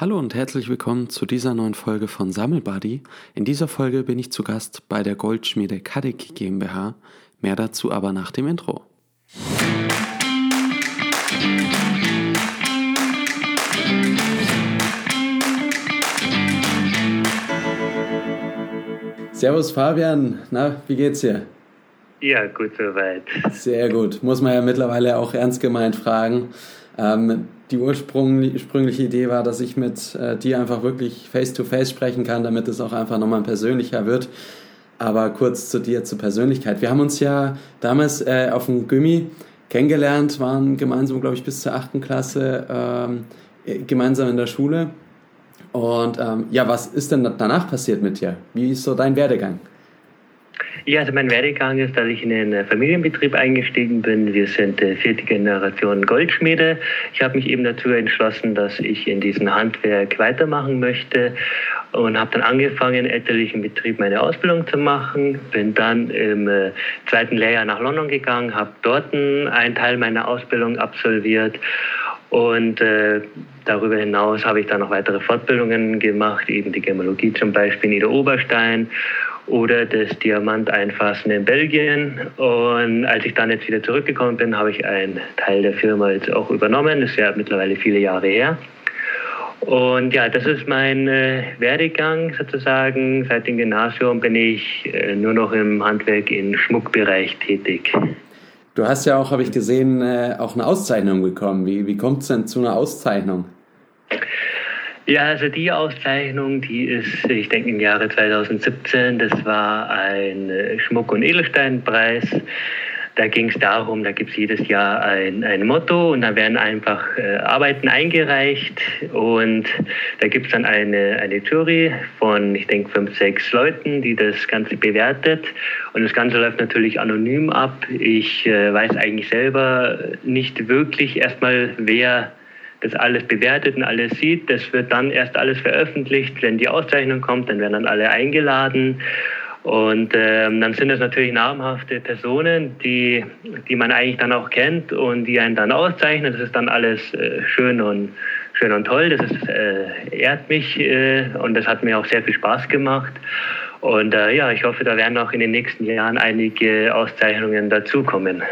Hallo und herzlich willkommen zu dieser neuen Folge von Sammelbuddy. In dieser Folge bin ich zu Gast bei der Goldschmiede Kadek GmbH. Mehr dazu aber nach dem Intro. Servus Fabian, na, wie geht's dir? Ja, gut soweit. Sehr gut. Muss man ja mittlerweile auch ernst gemeint fragen. Ähm, die ursprüngliche Idee war, dass ich mit äh, dir einfach wirklich face-to-face -face sprechen kann, damit es auch einfach nochmal persönlicher wird. Aber kurz zu dir, zur Persönlichkeit. Wir haben uns ja damals äh, auf dem Gummi kennengelernt, waren gemeinsam, glaube ich, bis zur achten Klasse ähm, äh, gemeinsam in der Schule. Und ähm, ja, was ist denn danach passiert mit dir? Wie ist so dein Werdegang? Ja, also mein Werdegang ist, dass ich in einen Familienbetrieb eingestiegen bin. Wir sind äh, vierte Generation Goldschmiede. Ich habe mich eben dazu entschlossen, dass ich in diesem Handwerk weitermachen möchte und habe dann angefangen, im elterlichen Betrieb meine Ausbildung zu machen. Bin dann im äh, zweiten Lehrjahr nach London gegangen, habe dort einen Teil meiner Ausbildung absolviert und äh, darüber hinaus habe ich dann noch weitere Fortbildungen gemacht, eben die Gemologie zum Beispiel in Ida Oberstein oder das Diamant einfassen in Belgien. Und als ich dann jetzt wieder zurückgekommen bin, habe ich einen Teil der Firma jetzt auch übernommen. Das ist ja mittlerweile viele Jahre her. Und ja, das ist mein äh, Werdegang sozusagen. Seit dem Gymnasium bin ich äh, nur noch im Handwerk im Schmuckbereich tätig. Du hast ja auch, habe ich gesehen, äh, auch eine Auszeichnung bekommen. Wie, wie kommt es denn zu einer Auszeichnung? Ja, also die Auszeichnung, die ist, ich denke, im Jahre 2017, das war ein äh, Schmuck- und Edelsteinpreis. Da ging es darum, da gibt es jedes Jahr ein, ein Motto und da werden einfach äh, Arbeiten eingereicht und da gibt es dann eine, eine Jury von, ich denke, fünf, sechs Leuten, die das Ganze bewertet und das Ganze läuft natürlich anonym ab. Ich äh, weiß eigentlich selber nicht wirklich erstmal, wer das alles bewertet und alles sieht. Das wird dann erst alles veröffentlicht, wenn die Auszeichnung kommt, dann werden dann alle eingeladen. Und ähm, dann sind das natürlich namhafte Personen, die, die man eigentlich dann auch kennt und die einen dann auszeichnen. Das ist dann alles äh, schön und schön und toll. Das ist, äh, ehrt mich äh, und das hat mir auch sehr viel Spaß gemacht. Und äh, ja, ich hoffe, da werden auch in den nächsten Jahren einige Auszeichnungen dazukommen.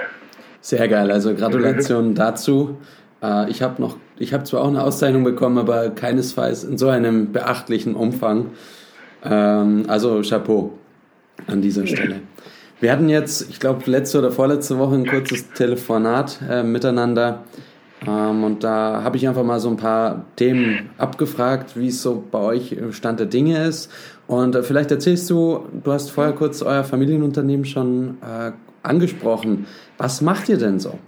Sehr geil. Also Gratulation dazu. Äh, ich habe noch, ich habe zwar auch eine Auszeichnung bekommen, aber keinesfalls in so einem beachtlichen Umfang. Ähm, also Chapeau an dieser Stelle. Wir hatten jetzt, ich glaube, letzte oder vorletzte Woche ein kurzes Telefonat äh, miteinander. Ähm, und da habe ich einfach mal so ein paar Themen abgefragt, wie es so bei euch Stand der Dinge ist. Und äh, vielleicht erzählst du, du hast vorher kurz euer Familienunternehmen schon äh, angesprochen. Was macht ihr denn so?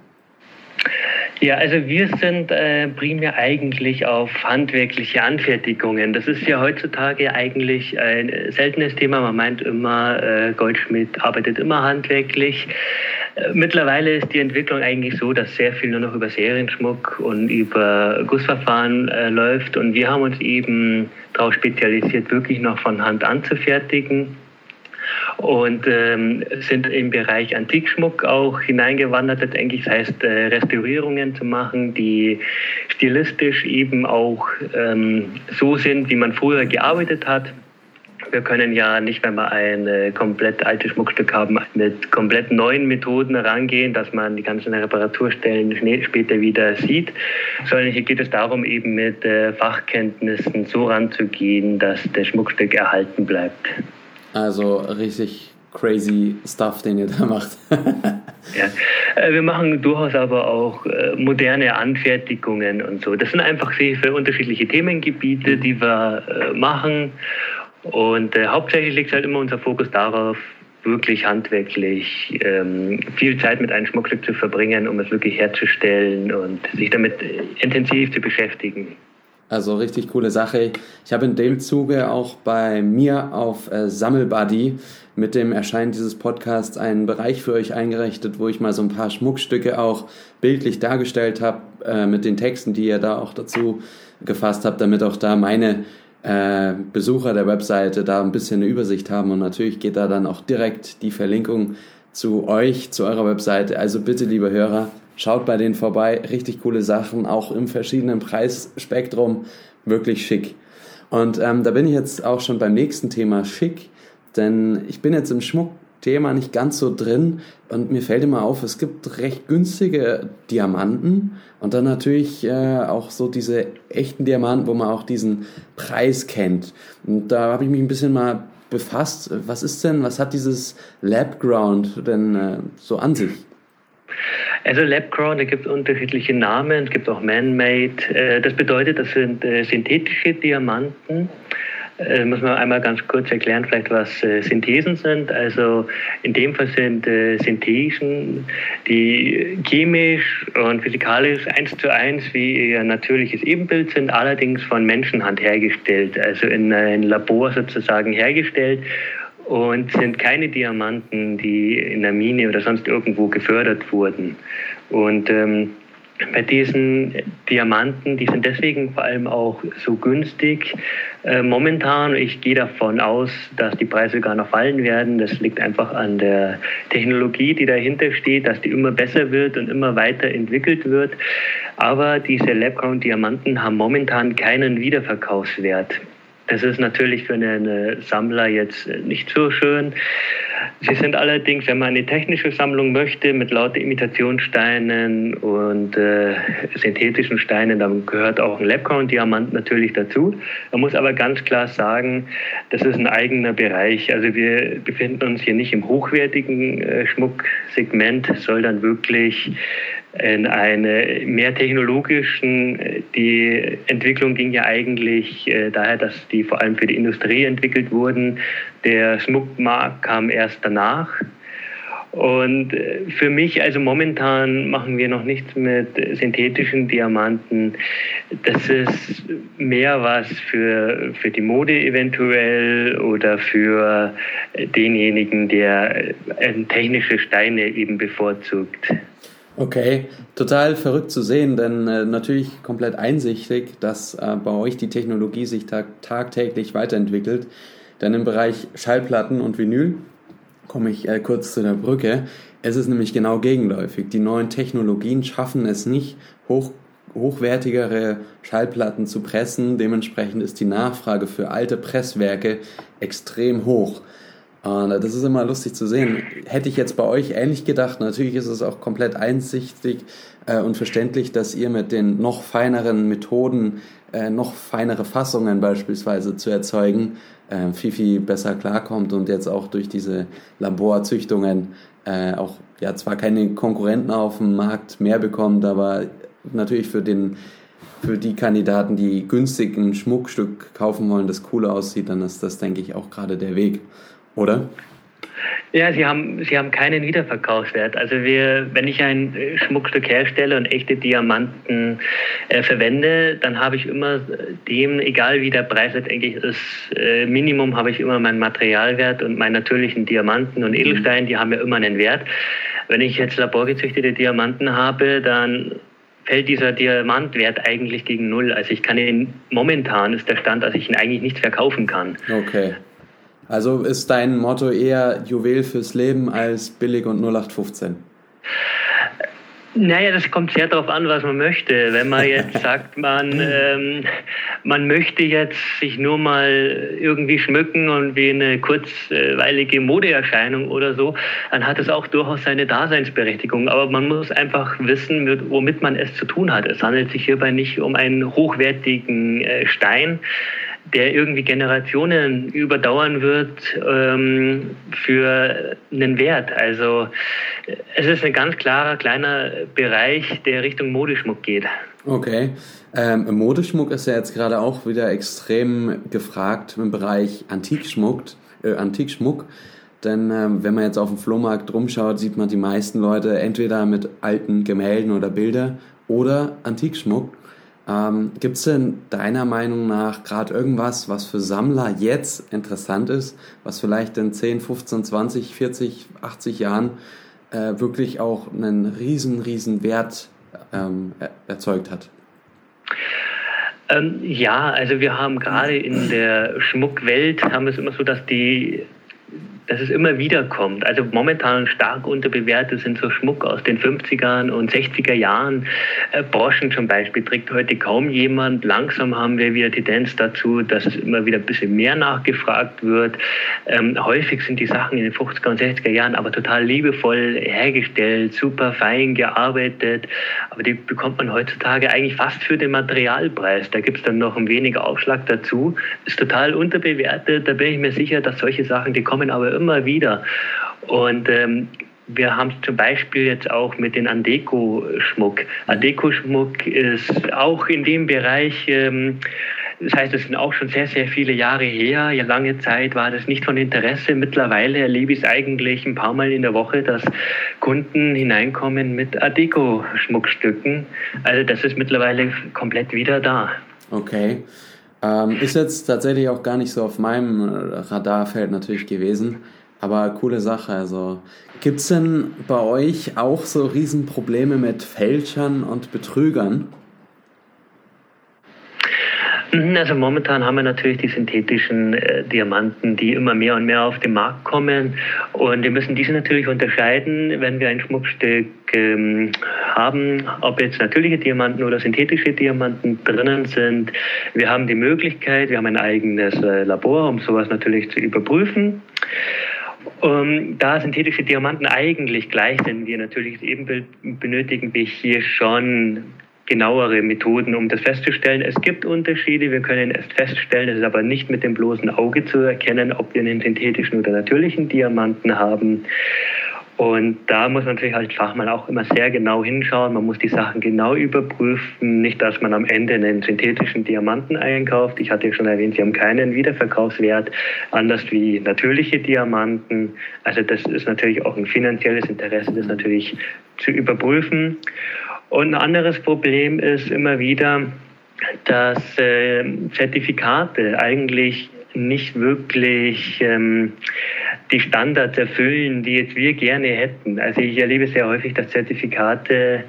Ja, also wir sind äh, primär eigentlich auf handwerkliche Anfertigungen. Das ist ja heutzutage eigentlich ein seltenes Thema. Man meint immer, äh, Goldschmied arbeitet immer handwerklich. Äh, mittlerweile ist die Entwicklung eigentlich so, dass sehr viel nur noch über Serienschmuck und über Gussverfahren äh, läuft. Und wir haben uns eben darauf spezialisiert, wirklich noch von Hand anzufertigen und ähm, sind im Bereich Antikschmuck auch hineingewandert, letztendlich. Das heißt, äh, Restaurierungen zu machen, die stilistisch eben auch ähm, so sind, wie man früher gearbeitet hat. Wir können ja nicht, wenn wir ein äh, komplett altes Schmuckstück haben, mit komplett neuen Methoden rangehen, dass man die ganzen Reparaturstellen später wieder sieht, sondern hier geht es darum, eben mit äh, Fachkenntnissen so ranzugehen, dass das Schmuckstück erhalten bleibt. Also richtig crazy Stuff, den ihr da macht. ja, äh, wir machen durchaus aber auch äh, moderne Anfertigungen und so. Das sind einfach sehr viele unterschiedliche Themengebiete, die wir äh, machen. Und hauptsächlich liegt halt immer unser Fokus darauf, wirklich handwerklich ähm, viel Zeit mit einem Schmuckstück zu verbringen, um es wirklich herzustellen und sich damit intensiv zu beschäftigen. Also richtig coole Sache. Ich habe in dem Zuge auch bei mir auf äh, Sammelbuddy mit dem Erscheinen dieses Podcasts einen Bereich für euch eingerichtet, wo ich mal so ein paar Schmuckstücke auch bildlich dargestellt habe äh, mit den Texten, die ihr da auch dazu gefasst habt, damit auch da meine äh, Besucher der Webseite da ein bisschen eine Übersicht haben und natürlich geht da dann auch direkt die Verlinkung zu euch, zu eurer Webseite. Also bitte, liebe Hörer, Schaut bei denen vorbei, richtig coole Sachen, auch im verschiedenen Preisspektrum wirklich schick. Und ähm, da bin ich jetzt auch schon beim nächsten Thema schick, denn ich bin jetzt im Schmuckthema nicht ganz so drin und mir fällt immer auf, es gibt recht günstige Diamanten und dann natürlich äh, auch so diese echten Diamanten, wo man auch diesen Preis kennt. Und da habe ich mich ein bisschen mal befasst. Was ist denn, was hat dieses Labground denn äh, so an sich? Also Labground, da gibt es unterschiedliche Namen, es gibt auch Man-Made. Äh, das bedeutet, das sind äh, synthetische Diamanten. Äh, muss man einmal ganz kurz erklären, vielleicht was Synthesen sind. Also in dem Fall sind Synthesen, die chemisch und physikalisch eins zu eins wie ihr natürliches Ebenbild sind, allerdings von Menschenhand hergestellt, also in einem Labor sozusagen hergestellt und sind keine Diamanten, die in der Mine oder sonst irgendwo gefördert wurden. Und ähm, bei diesen Diamanten, die sind deswegen vor allem auch so günstig äh, momentan. Ich gehe davon aus, dass die Preise gar noch fallen werden. Das liegt einfach an der Technologie, die dahinter steht, dass die immer besser wird und immer weiter entwickelt wird. Aber diese Labground-Diamanten haben momentan keinen Wiederverkaufswert. Das ist natürlich für einen Sammler jetzt nicht so schön. Sie sind allerdings, wenn man eine technische Sammlung möchte, mit lauter Imitationssteinen und äh, synthetischen Steinen, dann gehört auch ein Labcorn-Diamant natürlich dazu. Man muss aber ganz klar sagen, das ist ein eigener Bereich. Also wir befinden uns hier nicht im hochwertigen äh, Schmucksegment, sondern wirklich in eine mehr technologischen, die Entwicklung ging ja eigentlich äh, daher, dass die vor allem für die Industrie entwickelt wurden. Der Schmuckmarkt kam erst danach. Und äh, für mich, also momentan machen wir noch nichts mit synthetischen Diamanten. Das ist mehr was für, für die Mode eventuell oder für denjenigen, der äh, technische Steine eben bevorzugt. Okay, total verrückt zu sehen, denn äh, natürlich komplett einsichtig, dass äh, bei euch die Technologie sich tag tagtäglich weiterentwickelt. Denn im Bereich Schallplatten und Vinyl komme ich äh, kurz zu der Brücke. Es ist nämlich genau gegenläufig. Die neuen Technologien schaffen es nicht, hoch, hochwertigere Schallplatten zu pressen. Dementsprechend ist die Nachfrage für alte Presswerke extrem hoch. Und das ist immer lustig zu sehen. Hätte ich jetzt bei euch ähnlich gedacht, natürlich ist es auch komplett einsichtig äh, und verständlich, dass ihr mit den noch feineren Methoden, äh, noch feinere Fassungen beispielsweise zu erzeugen, äh, viel, viel besser klarkommt und jetzt auch durch diese Laborzüchtungen äh, auch ja zwar keine Konkurrenten auf dem Markt mehr bekommt, aber natürlich für den für die Kandidaten, die günstig ein Schmuckstück kaufen wollen, das cool aussieht, dann ist das, denke ich, auch gerade der Weg oder? Ja, sie haben, sie haben keinen Wiederverkaufswert. Also wir, wenn ich ein äh, Schmuckstück herstelle und echte Diamanten äh, verwende, dann habe ich immer dem, egal wie der Preis letztendlich ist, äh, Minimum habe ich immer meinen Materialwert und meinen natürlichen Diamanten und Edelsteine, die haben ja immer einen Wert. Wenn ich jetzt laborgezüchtete Diamanten habe, dann fällt dieser Diamantwert eigentlich gegen Null. Also ich kann ihn, momentan ist der Stand, dass ich ihn eigentlich nicht verkaufen kann. Okay. Also ist dein Motto eher Juwel fürs Leben als billig und 0815? Naja, das kommt sehr darauf an, was man möchte. Wenn man jetzt sagt, man, ähm, man möchte jetzt sich nur mal irgendwie schmücken und wie eine kurzweilige Modeerscheinung oder so, dann hat es auch durchaus seine Daseinsberechtigung. Aber man muss einfach wissen, womit man es zu tun hat. Es handelt sich hierbei nicht um einen hochwertigen äh, Stein, der irgendwie Generationen überdauern wird ähm, für einen Wert. Also es ist ein ganz klarer kleiner Bereich, der Richtung Modeschmuck geht. Okay. Ähm, Modeschmuck ist ja jetzt gerade auch wieder extrem gefragt im Bereich Antikschmuck. Äh, Antikschmuck. Denn ähm, wenn man jetzt auf dem Flohmarkt rumschaut, sieht man die meisten Leute entweder mit alten Gemälden oder Bilder oder Antikschmuck. Ähm, Gibt es denn deiner Meinung nach gerade irgendwas, was für Sammler jetzt interessant ist, was vielleicht in 10, 15, 20, 40, 80 Jahren äh, wirklich auch einen riesen, riesen Wert ähm, erzeugt hat? Ähm, ja, also wir haben gerade in der Schmuckwelt haben es immer so, dass die dass es immer wieder kommt. Also momentan stark unterbewertet sind so Schmuck aus den 50er und 60er Jahren. Äh, Broschen zum Beispiel trägt heute kaum jemand. Langsam haben wir wieder Tendenz dazu, dass es immer wieder ein bisschen mehr nachgefragt wird. Ähm, häufig sind die Sachen in den 50er und 60er Jahren aber total liebevoll hergestellt, super fein gearbeitet. Aber die bekommt man heutzutage eigentlich fast für den Materialpreis. Da gibt es dann noch ein wenig Aufschlag dazu. Ist total unterbewertet. Da bin ich mir sicher, dass solche Sachen, die kommen aber immer wieder. Und ähm, wir haben es zum Beispiel jetzt auch mit den Andeco-Schmuck. Andeco-Schmuck ist auch in dem Bereich, ähm, das heißt, es sind auch schon sehr, sehr viele Jahre her. Ja, lange Zeit war das nicht von Interesse. Mittlerweile erlebe ich es eigentlich ein paar Mal in der Woche, dass Kunden hineinkommen mit Adeco-Schmuckstücken. Also das ist mittlerweile komplett wieder da. Okay. Ähm, ist jetzt tatsächlich auch gar nicht so auf meinem Radarfeld natürlich gewesen. Aber coole Sache. Also gibt es denn bei euch auch so Riesenprobleme mit Fälschern und Betrügern? Mhm, also momentan haben wir natürlich die synthetischen äh, Diamanten, die immer mehr und mehr auf den Markt kommen. Und wir müssen diese natürlich unterscheiden, wenn wir ein Schmuckstück haben, ob jetzt natürliche Diamanten oder synthetische Diamanten drinnen sind. Wir haben die Möglichkeit, wir haben ein eigenes äh, Labor, um sowas natürlich zu überprüfen. Um, da synthetische Diamanten eigentlich gleich sind, wie ein natürliches Ebenbild, benötigen wir hier schon genauere Methoden, um das festzustellen. Es gibt Unterschiede, wir können es feststellen, es ist aber nicht mit dem bloßen Auge zu erkennen, ob wir einen synthetischen oder natürlichen Diamanten haben. Und da muss man natürlich als Fachmann auch immer sehr genau hinschauen. Man muss die Sachen genau überprüfen. Nicht, dass man am Ende einen synthetischen Diamanten einkauft. Ich hatte ja schon erwähnt, sie haben keinen Wiederverkaufswert, anders wie natürliche Diamanten. Also das ist natürlich auch ein finanzielles Interesse, das natürlich zu überprüfen. Und ein anderes Problem ist immer wieder, dass äh, Zertifikate eigentlich nicht wirklich ähm, die Standards erfüllen, die jetzt wir gerne hätten. Also ich erlebe sehr häufig, dass Zertifikate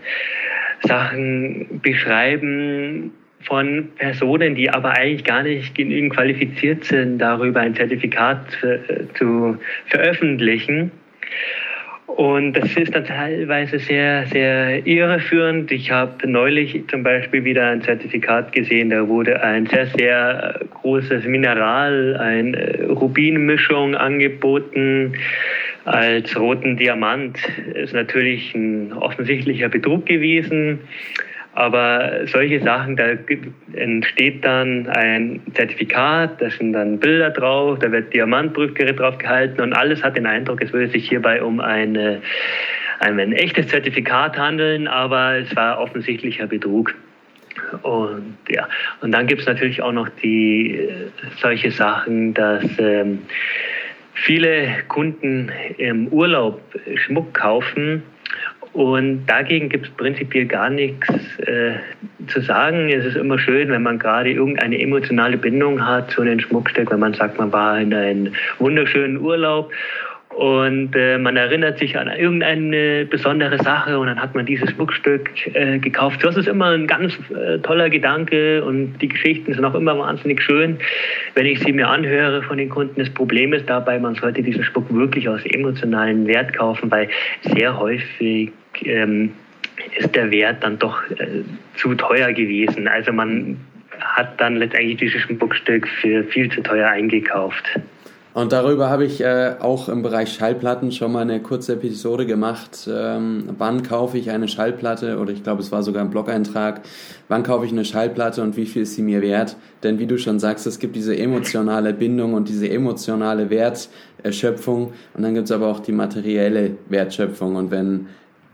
Sachen beschreiben von Personen, die aber eigentlich gar nicht genügend qualifiziert sind, darüber ein Zertifikat zu veröffentlichen. Und das ist dann teilweise sehr, sehr irreführend. Ich habe neulich zum Beispiel wieder ein Zertifikat gesehen, da wurde ein sehr, sehr großes Mineral, eine Rubinmischung angeboten als roten Diamant. Ist natürlich ein offensichtlicher Betrug gewesen. Aber solche Sachen, da entsteht dann ein Zertifikat, da sind dann Bilder drauf, da wird Diamantbrücke drauf gehalten und alles hat den Eindruck, es würde sich hierbei um eine, ein, ein echtes Zertifikat handeln, aber es war offensichtlicher Betrug. Und ja, und dann gibt es natürlich auch noch die solche Sachen, dass ähm, viele Kunden im Urlaub Schmuck kaufen und dagegen gibt es prinzipiell gar nichts äh, zu sagen. Es ist immer schön, wenn man gerade irgendeine emotionale Bindung hat zu einem Schmuckstück, wenn man sagt, man war in einem wunderschönen Urlaub und äh, man erinnert sich an irgendeine besondere Sache und dann hat man dieses Schmuckstück äh, gekauft. Das ist immer ein ganz äh, toller Gedanke und die Geschichten sind auch immer wahnsinnig schön, wenn ich sie mir anhöre von den Kunden. Das Problem ist dabei, man sollte diesen Schmuck wirklich aus emotionalen Wert kaufen, weil sehr häufig ähm, ist der Wert dann doch äh, zu teuer gewesen. Also man hat dann letztendlich dieses Schmuckstück für viel zu teuer eingekauft. Und darüber habe ich äh, auch im Bereich Schallplatten schon mal eine kurze Episode gemacht. Ähm, wann kaufe ich eine Schallplatte? Oder ich glaube, es war sogar ein Blog-Eintrag. Wann kaufe ich eine Schallplatte und wie viel ist sie mir wert? Denn wie du schon sagst, es gibt diese emotionale Bindung und diese emotionale Wertschöpfung. Und dann gibt es aber auch die materielle Wertschöpfung. Und wenn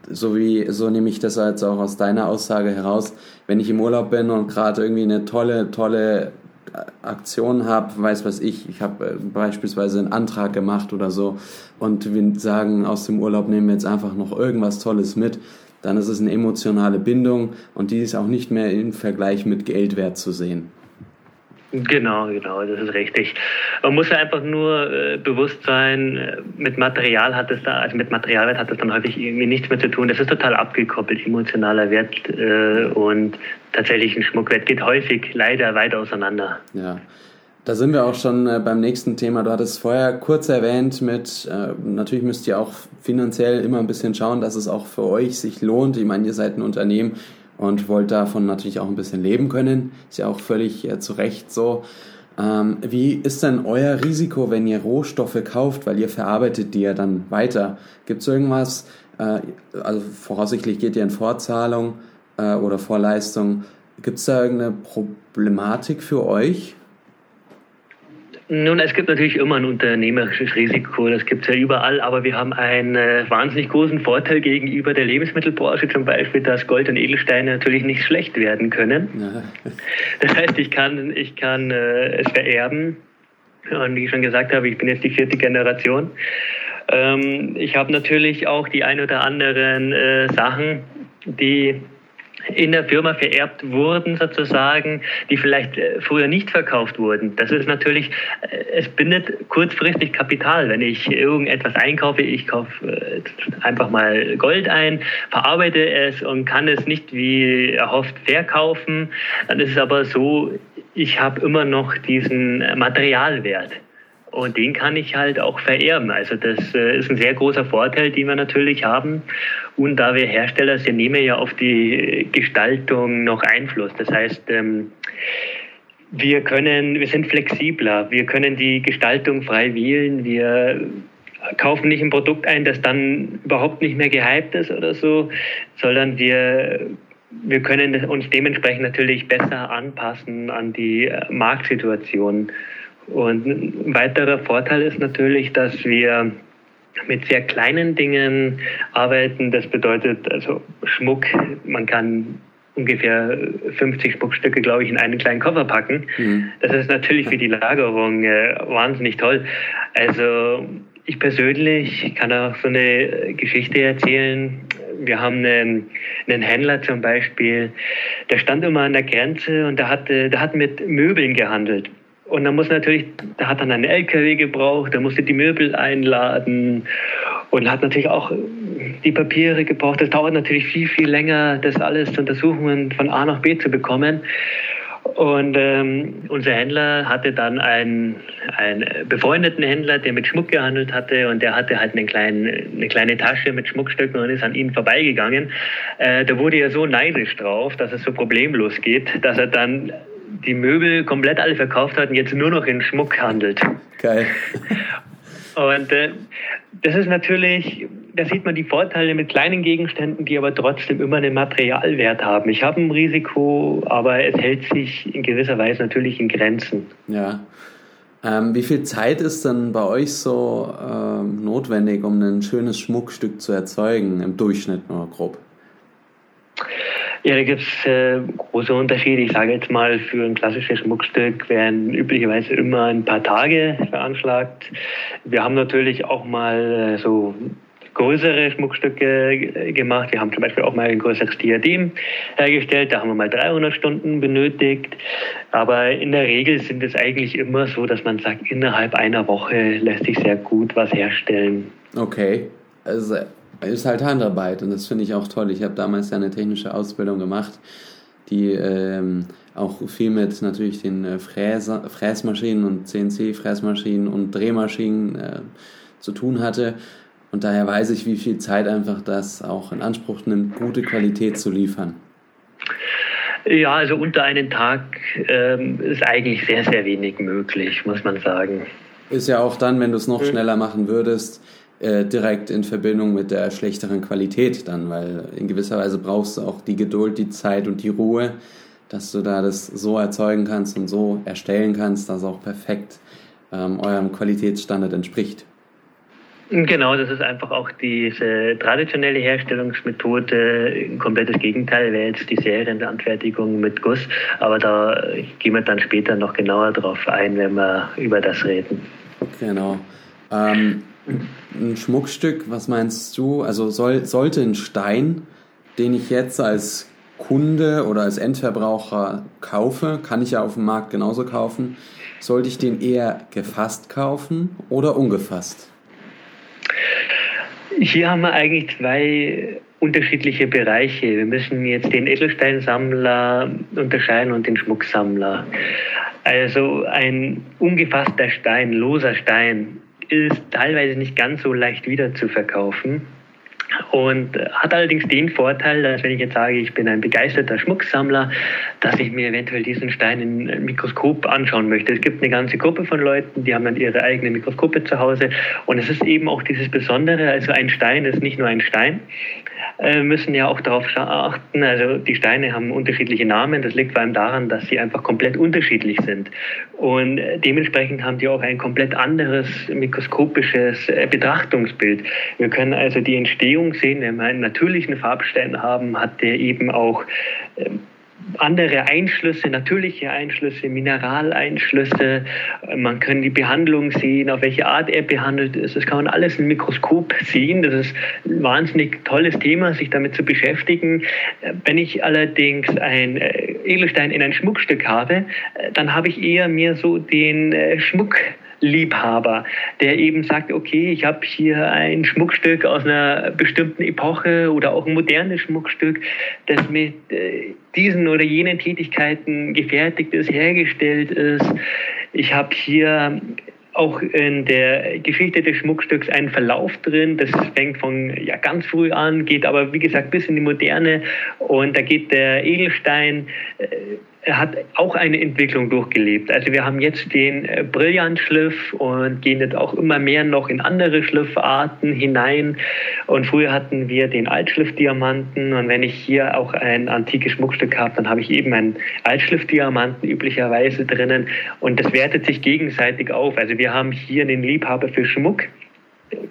so wie so nehme ich das jetzt auch aus deiner Aussage heraus, wenn ich im Urlaub bin und gerade irgendwie eine tolle, tolle Aktion habe, weiß was ich, ich habe äh, beispielsweise einen Antrag gemacht oder so und wir sagen, aus dem Urlaub nehmen wir jetzt einfach noch irgendwas Tolles mit, dann ist es eine emotionale Bindung und die ist auch nicht mehr im Vergleich mit Geld wert zu sehen. Genau, genau, das ist richtig. Man muss ja einfach nur äh, bewusst sein, äh, mit Material hat es da, also mit Materialwert hat es dann häufig irgendwie nichts mehr zu tun. Das ist total abgekoppelt, emotionaler Wert äh, und tatsächlich ein Schmuckwert geht häufig leider weit auseinander. Ja. Da sind wir auch schon äh, beim nächsten Thema. Du hattest vorher kurz erwähnt mit, äh, natürlich müsst ihr auch finanziell immer ein bisschen schauen, dass es auch für euch sich lohnt. Ich meine, ihr seid ein Unternehmen und wollt davon natürlich auch ein bisschen leben können. Ist ja auch völlig äh, zu Recht so. Ähm, wie ist denn euer Risiko, wenn ihr Rohstoffe kauft, weil ihr verarbeitet die ja dann weiter? Gibt es irgendwas, äh, also voraussichtlich geht ihr in Vorzahlung äh, oder Vorleistung, gibt es da irgendeine Problematik für euch? Nun, es gibt natürlich immer ein unternehmerisches Risiko, das gibt es ja überall, aber wir haben einen äh, wahnsinnig großen Vorteil gegenüber der Lebensmittelbranche zum Beispiel, dass Gold und Edelsteine natürlich nicht schlecht werden können. Ja. Das heißt, ich kann, ich kann äh, es vererben und wie ich schon gesagt habe, ich bin jetzt die vierte Generation. Ähm, ich habe natürlich auch die ein oder anderen äh, Sachen, die in der Firma vererbt wurden, sozusagen, die vielleicht äh, früher nicht verkauft wurden. Das ist natürlich, äh, es bindet kurzfristig Kapital. Wenn ich irgendetwas einkaufe, ich kaufe äh, einfach mal Gold ein, verarbeite es und kann es nicht wie erhofft verkaufen, dann ist es aber so, ich habe immer noch diesen Materialwert. Und den kann ich halt auch vererben. Also das äh, ist ein sehr großer Vorteil, den wir natürlich haben. Und da wir Hersteller sind, nehmen wir ja auf die Gestaltung noch Einfluss. Das heißt, ähm, wir können, wir sind flexibler. Wir können die Gestaltung frei wählen. Wir kaufen nicht ein Produkt ein, das dann überhaupt nicht mehr gehypt ist oder so, sondern wir wir können uns dementsprechend natürlich besser anpassen an die äh, Marktsituation. Und ein weiterer Vorteil ist natürlich, dass wir mit sehr kleinen Dingen arbeiten. Das bedeutet also Schmuck, man kann ungefähr 50 Schmuckstücke, glaube ich, in einen kleinen Koffer packen. Mhm. Das ist natürlich für die Lagerung äh, wahnsinnig toll. Also ich persönlich kann auch so eine Geschichte erzählen. Wir haben einen, einen Händler zum Beispiel, der stand immer an der Grenze und der hat, der hat mit Möbeln gehandelt. Und dann muss natürlich, da hat dann einen LKW gebraucht, da musste die Möbel einladen und hat natürlich auch die Papiere gebraucht. Das dauert natürlich viel, viel länger, das alles zu untersuchen und von A nach B zu bekommen. Und ähm, unser Händler hatte dann einen, einen befreundeten Händler, der mit Schmuck gehandelt hatte und der hatte halt eine kleine, eine kleine Tasche mit Schmuckstücken und ist an ihn vorbeigegangen. Äh, da wurde er so neidisch drauf, dass es so problemlos geht, dass er dann die Möbel komplett alle verkauft hat und jetzt nur noch in Schmuck handelt. Geil. Und äh, das ist natürlich, da sieht man die Vorteile mit kleinen Gegenständen, die aber trotzdem immer einen Materialwert haben. Ich habe ein Risiko, aber es hält sich in gewisser Weise natürlich in Grenzen. Ja. Ähm, wie viel Zeit ist denn bei euch so ähm, notwendig, um ein schönes Schmuckstück zu erzeugen, im Durchschnitt nur grob? Ja, da gibt es äh, große Unterschiede. Ich sage jetzt mal, für ein klassisches Schmuckstück werden üblicherweise immer ein paar Tage veranschlagt. Wir haben natürlich auch mal äh, so größere Schmuckstücke äh, gemacht. Wir haben zum Beispiel auch mal ein größeres Diadem hergestellt. Da haben wir mal 300 Stunden benötigt. Aber in der Regel sind es eigentlich immer so, dass man sagt, innerhalb einer Woche lässt sich sehr gut was herstellen. Okay. Also ist halt Handarbeit und das finde ich auch toll. Ich habe damals ja eine technische Ausbildung gemacht, die ähm, auch viel mit natürlich den äh, Fräser, Fräsmaschinen und CNC-Fräsmaschinen und Drehmaschinen äh, zu tun hatte. Und daher weiß ich, wie viel Zeit einfach das auch in Anspruch nimmt, gute Qualität zu liefern. Ja, also unter einen Tag ähm, ist eigentlich sehr, sehr wenig möglich, muss man sagen. Ist ja auch dann, wenn du es noch hm. schneller machen würdest, äh, direkt in Verbindung mit der schlechteren Qualität dann, weil in gewisser Weise brauchst du auch die Geduld, die Zeit und die Ruhe, dass du da das so erzeugen kannst und so erstellen kannst, dass auch perfekt ähm, eurem Qualitätsstandard entspricht. Genau, das ist einfach auch diese traditionelle Herstellungsmethode. Ein komplettes Gegenteil wäre jetzt die Serienanfertigung mit Guss. Aber da gehen wir dann später noch genauer drauf ein, wenn wir über das reden. Genau. Ähm, ein Schmuckstück, was meinst du? Also soll, sollte ein Stein, den ich jetzt als Kunde oder als Endverbraucher kaufe, kann ich ja auf dem Markt genauso kaufen, sollte ich den eher gefasst kaufen oder ungefasst? Hier haben wir eigentlich zwei unterschiedliche Bereiche. Wir müssen jetzt den Edelsteinsammler unterscheiden und den Schmucksammler. Also ein ungefasster Stein, loser Stein, ist teilweise nicht ganz so leicht wieder zu verkaufen. Und hat allerdings den Vorteil, dass wenn ich jetzt sage, ich bin ein begeisterter Schmucksammler, dass ich mir eventuell diesen Stein im Mikroskop anschauen möchte. Es gibt eine ganze Gruppe von Leuten, die haben dann ihre eigenen Mikroskope zu Hause. Und es ist eben auch dieses Besondere, also ein Stein ist nicht nur ein Stein, äh, müssen ja auch darauf achten. Also die Steine haben unterschiedliche Namen. Das liegt vor allem daran, dass sie einfach komplett unterschiedlich sind. Und dementsprechend haben die auch ein komplett anderes mikroskopisches äh, Betrachtungsbild. Wir können also die Entstehung sehen, wenn wir einen natürlichen Farbstein haben, hat der eben auch ähm, andere Einschlüsse, natürliche Einschlüsse, Mineraleinschlüsse. Man kann die Behandlung sehen, auf welche Art er behandelt ist. Das kann man alles im Mikroskop sehen. Das ist ein wahnsinnig tolles Thema, sich damit zu beschäftigen. Wenn ich allerdings ein äh, Edelstein in ein Schmuckstück habe, äh, dann habe ich eher mir so den äh, Schmuck Liebhaber, der eben sagt, okay, ich habe hier ein Schmuckstück aus einer bestimmten Epoche oder auch ein modernes Schmuckstück, das mit äh, diesen oder jenen Tätigkeiten gefertigt ist, hergestellt ist. Ich habe hier auch in der Geschichte des Schmuckstücks einen Verlauf drin. Das fängt von ja, ganz früh an, geht aber wie gesagt bis in die Moderne. Und da geht der Edelstein äh, er hat auch eine Entwicklung durchgelebt. Also wir haben jetzt den äh, Brillantschliff und gehen jetzt auch immer mehr noch in andere Schliffarten hinein. Und früher hatten wir den Altschliffdiamanten. Und wenn ich hier auch ein antikes Schmuckstück habe, dann habe ich eben einen Altschliffdiamanten üblicherweise drinnen. Und das wertet sich gegenseitig auf. Also wir haben hier den Liebhaber für Schmuck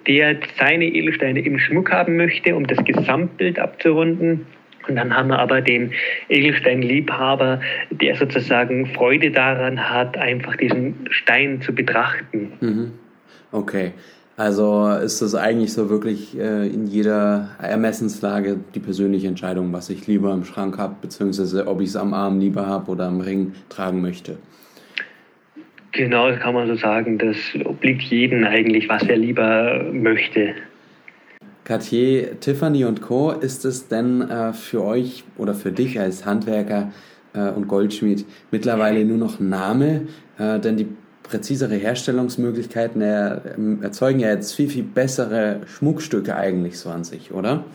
der seine Edelsteine im Schmuck haben möchte, um das Gesamtbild abzurunden. Und dann haben wir aber den Edelsteinliebhaber, der sozusagen Freude daran hat, einfach diesen Stein zu betrachten. Mhm. Okay. Also ist das eigentlich so wirklich äh, in jeder Ermessenslage die persönliche Entscheidung, was ich lieber im Schrank habe, beziehungsweise ob ich es am Arm lieber habe oder am Ring tragen möchte. Genau, kann man so sagen. Das obliegt jedem eigentlich, was er lieber möchte. Cartier, Tiffany und Co. Ist es denn äh, für euch oder für dich als Handwerker äh, und Goldschmied mittlerweile nur noch Name? Äh, denn die präzisere Herstellungsmöglichkeiten er, ähm, erzeugen ja jetzt viel, viel bessere Schmuckstücke eigentlich so an sich, oder?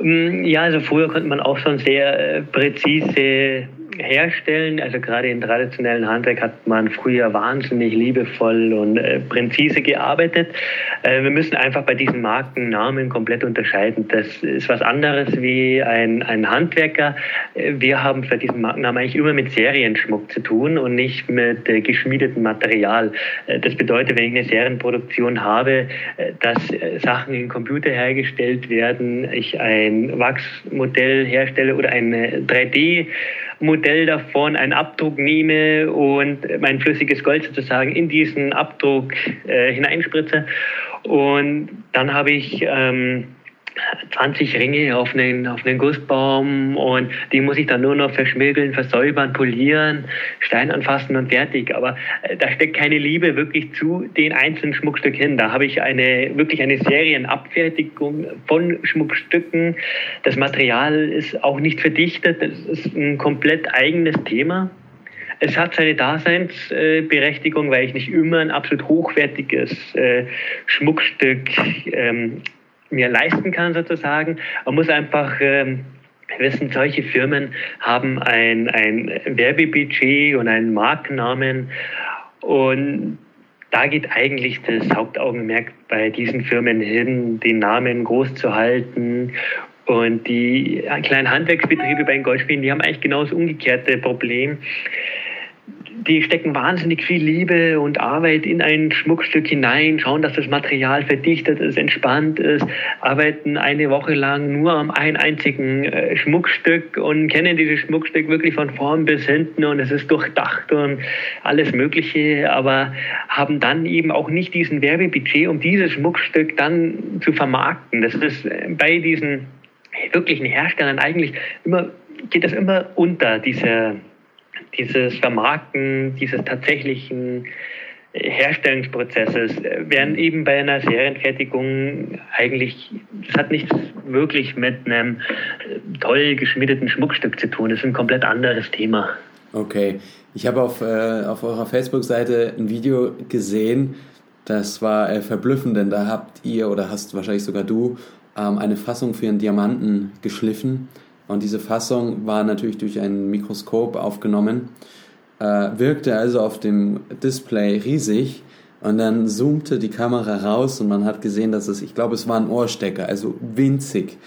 Mm, ja, also früher konnte man auch schon sehr äh, präzise herstellen. Also gerade im traditionellen Handwerk hat man früher wahnsinnig liebevoll und äh, präzise gearbeitet. Äh, wir müssen einfach bei diesen Markennamen komplett unterscheiden. Das ist was anderes wie ein, ein Handwerker. Wir haben für diesen Markennamen eigentlich immer mit Serienschmuck zu tun und nicht mit geschmiedetem Material. Das bedeutet, wenn ich eine Serienproduktion habe, dass Sachen im Computer hergestellt werden, ich ein Wachsmodell herstelle oder eine 3D Modell davon einen Abdruck nehme und mein flüssiges Gold sozusagen in diesen Abdruck äh, hineinspritze. Und dann habe ich ähm, 20 Ringe auf einen, auf einen Gussbaum und die muss ich dann nur noch verschmirgeln, versäubern, polieren, Stein anfassen und fertig. Aber äh, da steckt keine Liebe wirklich zu den einzelnen Schmuckstücken hin. Da habe ich eine, wirklich eine Serienabfertigung von Schmuckstücken. Das Material ist auch nicht verdichtet. Das ist ein komplett eigenes Thema. Es hat seine Daseinsberechtigung, weil ich nicht immer ein absolut hochwertiges äh, Schmuckstück ähm, mir leisten kann sozusagen. Man muss einfach ähm, wissen, solche Firmen haben ein, ein Werbebudget und einen Markennamen. Und da geht eigentlich das Hauptaugenmerk bei diesen Firmen hin, den Namen groß zu halten. Und die kleinen Handwerksbetriebe bei den Goldspielen, die haben eigentlich genau das umgekehrte Problem die stecken wahnsinnig viel Liebe und Arbeit in ein Schmuckstück hinein, schauen, dass das Material verdichtet ist, entspannt ist, arbeiten eine Woche lang nur am ein einzigen äh, Schmuckstück und kennen dieses Schmuckstück wirklich von vorn bis hinten und es ist durchdacht und alles Mögliche, aber haben dann eben auch nicht diesen Werbebudget, um dieses Schmuckstück dann zu vermarkten. Das ist äh, bei diesen wirklichen Herstellern eigentlich immer, geht das immer unter, diese dieses Vermarkten, dieses tatsächlichen äh, Herstellungsprozesses äh, werden eben bei einer Serienfertigung eigentlich, das hat nichts wirklich mit einem äh, toll geschmiedeten Schmuckstück zu tun. Das ist ein komplett anderes Thema. Okay, ich habe auf, äh, auf eurer Facebook-Seite ein Video gesehen, das war äh, verblüffend, denn da habt ihr oder hast wahrscheinlich sogar du ähm, eine Fassung für einen Diamanten geschliffen. Und diese Fassung war natürlich durch ein Mikroskop aufgenommen, äh, wirkte also auf dem Display riesig und dann zoomte die Kamera raus und man hat gesehen, dass es, ich glaube, es war ein Ohrstecker, also winzig.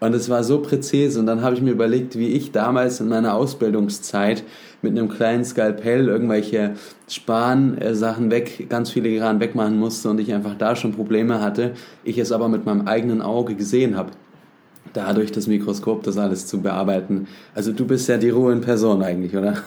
Und es war so präzise. Und dann habe ich mir überlegt, wie ich damals in meiner Ausbildungszeit mit einem kleinen Skalpell irgendwelche Span-Sachen weg, ganz filigran wegmachen musste und ich einfach da schon Probleme hatte. Ich es aber mit meinem eigenen Auge gesehen habe. Dadurch das Mikroskop das alles zu bearbeiten. Also du bist ja die Ruhe in Person eigentlich, oder?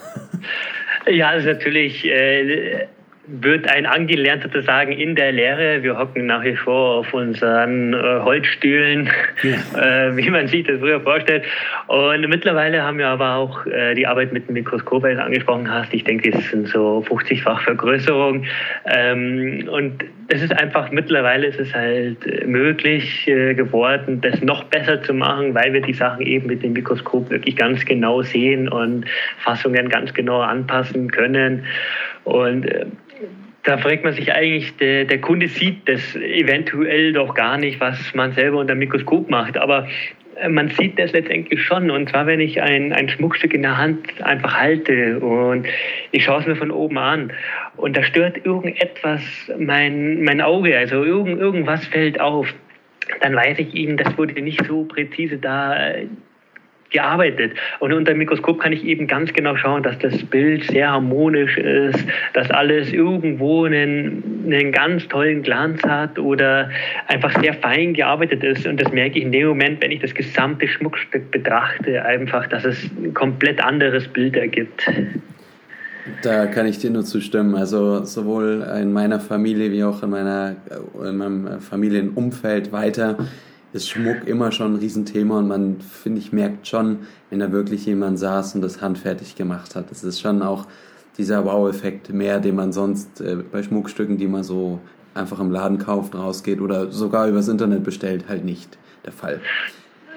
Ja, das ist natürlich äh, wird ein Angelernter sagen in der Lehre. Wir hocken nach wie vor auf unseren äh, Holzstühlen, ja. äh, wie man sich das früher vorstellt. Und mittlerweile haben wir aber auch äh, die Arbeit mit dem Mikroskop, wie du angesprochen hast. Ich denke, das sind so 50-fach Vergrößerung. Ähm, und es ist einfach, mittlerweile ist es halt möglich äh, geworden, das noch besser zu machen, weil wir die Sachen eben mit dem Mikroskop wirklich ganz genau sehen und Fassungen ganz genau anpassen können. Und äh, da fragt man sich eigentlich, der, der Kunde sieht das eventuell doch gar nicht, was man selber unter dem Mikroskop macht. Aber äh, man sieht das letztendlich schon. Und zwar, wenn ich ein, ein Schmuckstück in der Hand einfach halte und ich schaue es mir von oben an und da stört irgendetwas mein, mein Auge, also irgend, irgendwas fällt auf, dann weiß ich eben, das wurde nicht so präzise da äh, gearbeitet. Und unter dem Mikroskop kann ich eben ganz genau schauen, dass das Bild sehr harmonisch ist, dass alles irgendwo einen, einen ganz tollen Glanz hat oder einfach sehr fein gearbeitet ist. Und das merke ich in dem Moment, wenn ich das gesamte Schmuckstück betrachte, einfach, dass es ein komplett anderes Bild ergibt. Da kann ich dir nur zustimmen. Also sowohl in meiner Familie wie auch in, meiner, in meinem Familienumfeld weiter ist Schmuck immer schon ein Riesenthema und man, finde ich, merkt schon, wenn da wirklich jemand saß und das handfertig gemacht hat. Das ist schon auch dieser Wow-Effekt mehr, den man sonst äh, bei Schmuckstücken, die man so einfach im Laden kauft, rausgeht oder sogar übers Internet bestellt, halt nicht der Fall.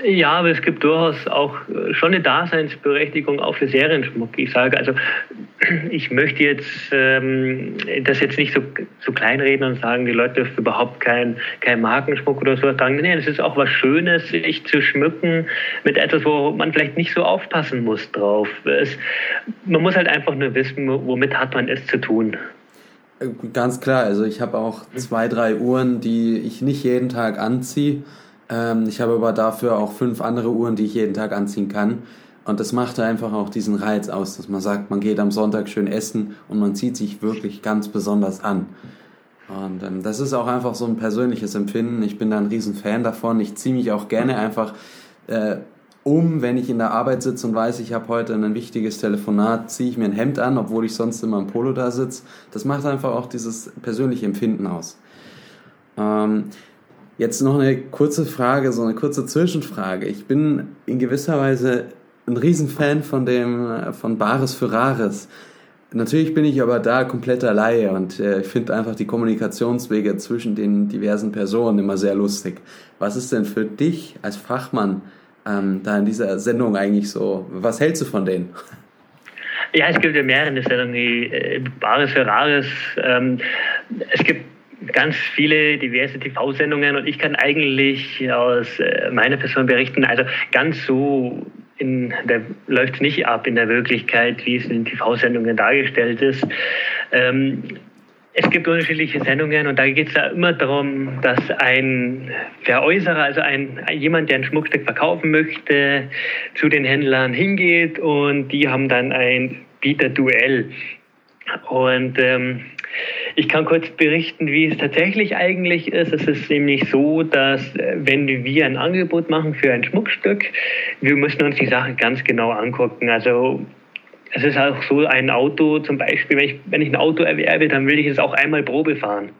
Ja, aber es gibt durchaus auch äh, schon eine Daseinsberechtigung auch für Serienschmuck. Ich sage also, ich möchte jetzt ähm, das jetzt nicht so, so kleinreden und sagen, die Leute dürfen überhaupt kein, kein Markenschmuck oder so sagen. Nee, es ist auch was Schönes, sich zu schmücken mit etwas, wo man vielleicht nicht so aufpassen muss drauf. Es, man muss halt einfach nur wissen, womit hat man es zu tun. Äh, ganz klar, also ich habe auch zwei, drei Uhren, die ich nicht jeden Tag anziehe ähm, ich habe aber dafür auch fünf andere Uhren, die ich jeden Tag anziehen kann. Und das macht einfach auch diesen Reiz aus, dass man sagt, man geht am Sonntag schön essen und man zieht sich wirklich ganz besonders an. Und ähm, das ist auch einfach so ein persönliches Empfinden. Ich bin da ein riesen Fan davon. Ich ziehe mich auch gerne einfach äh, um, wenn ich in der Arbeit sitze und weiß, ich habe heute ein wichtiges Telefonat, ziehe ich mir ein Hemd an, obwohl ich sonst immer im Polo da sitze. Das macht einfach auch dieses persönliche Empfinden aus. Ähm, Jetzt noch eine kurze Frage, so eine kurze Zwischenfrage. Ich bin in gewisser Weise ein Riesenfan von dem, von Bares für Rares. Natürlich bin ich aber da kompletter Laie und äh, finde einfach die Kommunikationswege zwischen den diversen Personen immer sehr lustig. Was ist denn für dich als Fachmann ähm, da in dieser Sendung eigentlich so? Was hältst du von denen? Ja, es gibt ja mehrere Sendungen, die äh, Bares für Rares. Ähm, es gibt ganz viele diverse TV-Sendungen und ich kann eigentlich aus äh, meiner Person berichten, also ganz so in der, läuft es nicht ab in der Wirklichkeit, wie es in den TV-Sendungen dargestellt ist. Ähm, es gibt unterschiedliche Sendungen und da geht es ja immer darum, dass ein Veräußerer, also ein, jemand, der ein Schmuckstück verkaufen möchte, zu den Händlern hingeht und die haben dann ein Bieterduell. Und ähm, ich kann kurz berichten, wie es tatsächlich eigentlich ist. Es ist nämlich so, dass äh, wenn wir ein Angebot machen für ein Schmuckstück, wir müssen uns die Sache ganz genau angucken. Also es ist auch so, ein Auto zum Beispiel, wenn ich, wenn ich ein Auto erwerbe, dann will ich es auch einmal Probe fahren.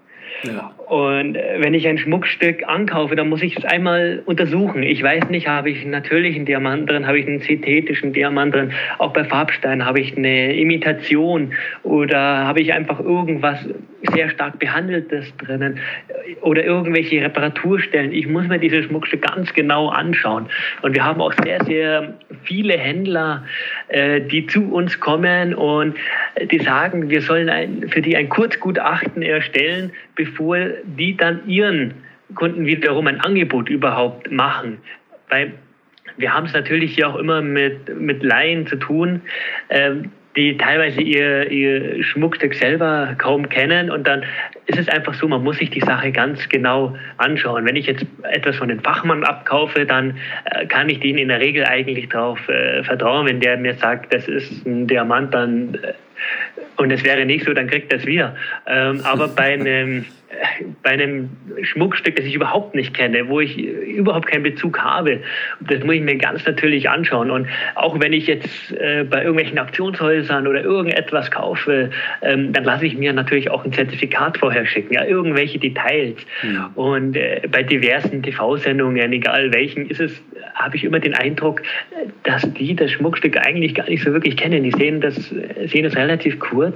Und äh, wenn ich ein Schmuckstück ankaufe, dann muss ich es einmal untersuchen. Ich weiß nicht, habe ich einen natürlichen Diamant drin, habe ich einen synthetischen Diamant drin. Auch bei Farbsteinen habe ich eine Imitation oder habe ich einfach irgendwas sehr stark behandeltes drinnen oder irgendwelche Reparaturstellen. Ich muss mir dieses Schmuckstück ganz genau anschauen. Und wir haben auch sehr, sehr viele Händler, äh, die zu uns kommen und die sagen, wir sollen für die ein Kurzgutachten erstellen, bevor die dann ihren Kunden wiederum ein Angebot überhaupt machen. Weil wir haben es natürlich hier auch immer mit, mit Laien zu tun. Ähm, die teilweise ihr, ihr Schmuckstück selber kaum kennen. Und dann ist es einfach so, man muss sich die Sache ganz genau anschauen. Wenn ich jetzt etwas von den Fachmann abkaufe, dann äh, kann ich denen in der Regel eigentlich darauf äh, vertrauen, wenn der mir sagt, das ist ein Diamant, dann äh, und es wäre nicht so, dann kriegt das wir. Ähm, aber bei einem bei einem Schmuckstück, das ich überhaupt nicht kenne, wo ich überhaupt keinen Bezug habe, das muss ich mir ganz natürlich anschauen. Und auch wenn ich jetzt äh, bei irgendwelchen Auktionshäusern oder irgendetwas kaufe, ähm, dann lasse ich mir natürlich auch ein Zertifikat vorher schicken, ja, irgendwelche Details. Ja. Und äh, bei diversen TV-Sendungen, egal welchen, ist es, habe ich immer den Eindruck, dass die das Schmuckstück eigentlich gar nicht so wirklich kennen. Die sehen das, sehen das relativ kurz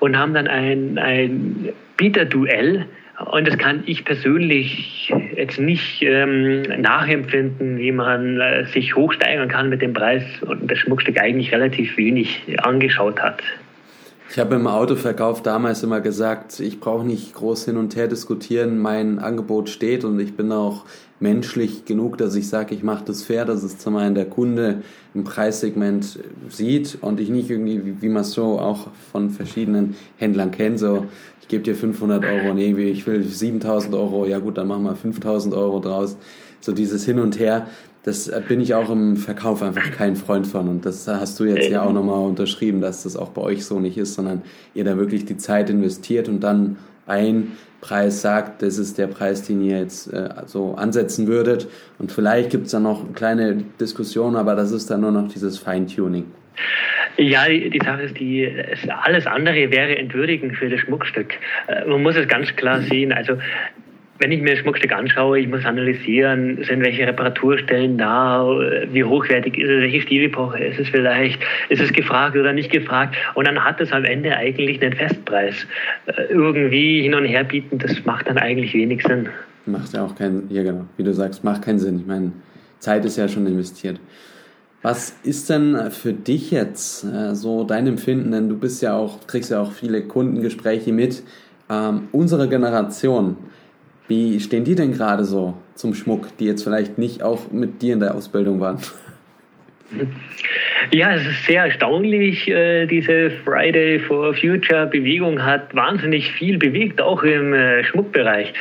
und haben dann ein, ein Bieterduell. Und das kann ich persönlich jetzt nicht ähm, nachempfinden, wie man äh, sich hochsteigern kann mit dem Preis und das Schmuckstück eigentlich relativ wenig angeschaut hat. Ich habe im Autoverkauf damals immer gesagt, ich brauche nicht groß hin und her diskutieren, mein Angebot steht und ich bin auch menschlich genug, dass ich sage, ich mache das fair, dass es zum einen der Kunde im Preissegment sieht und ich nicht irgendwie, wie man es so auch von verschiedenen Händlern kennt, so ich gebe dir 500 Euro, nee, ich will 7000 Euro, ja gut, dann machen wir 5000 Euro draus. So dieses Hin und Her, das bin ich auch im Verkauf einfach kein Freund von. Und das hast du jetzt ja auch nochmal unterschrieben, dass das auch bei euch so nicht ist, sondern ihr da wirklich die Zeit investiert und dann ein Preis sagt, das ist der Preis, den ihr jetzt äh, so ansetzen würdet. Und vielleicht gibt es da noch kleine Diskussionen, aber das ist dann nur noch dieses Feintuning. Ja, die, die Sache ist, die, alles andere wäre entwürdigend für das Schmuckstück. Äh, man muss es ganz klar sehen. Also wenn ich mir das Schmuckstück anschaue, ich muss analysieren, sind welche Reparaturstellen da, wie hochwertig ist es, welche Stilepoche ist es vielleicht, ist es gefragt oder nicht gefragt und dann hat es am Ende eigentlich einen Festpreis. Äh, irgendwie hin und her bieten, das macht dann eigentlich wenig Sinn. Macht ja auch keinen, ja genau, wie du sagst, macht keinen Sinn. Ich meine, Zeit ist ja schon investiert. Was ist denn für dich jetzt äh, so dein Empfinden? Denn du bist ja auch, kriegst ja auch viele Kundengespräche mit. Ähm, unsere Generation, wie stehen die denn gerade so zum Schmuck, die jetzt vielleicht nicht auch mit dir in der Ausbildung waren? Ja, es ist sehr erstaunlich. Äh, diese Friday for Future Bewegung hat wahnsinnig viel bewegt, auch im äh, Schmuckbereich.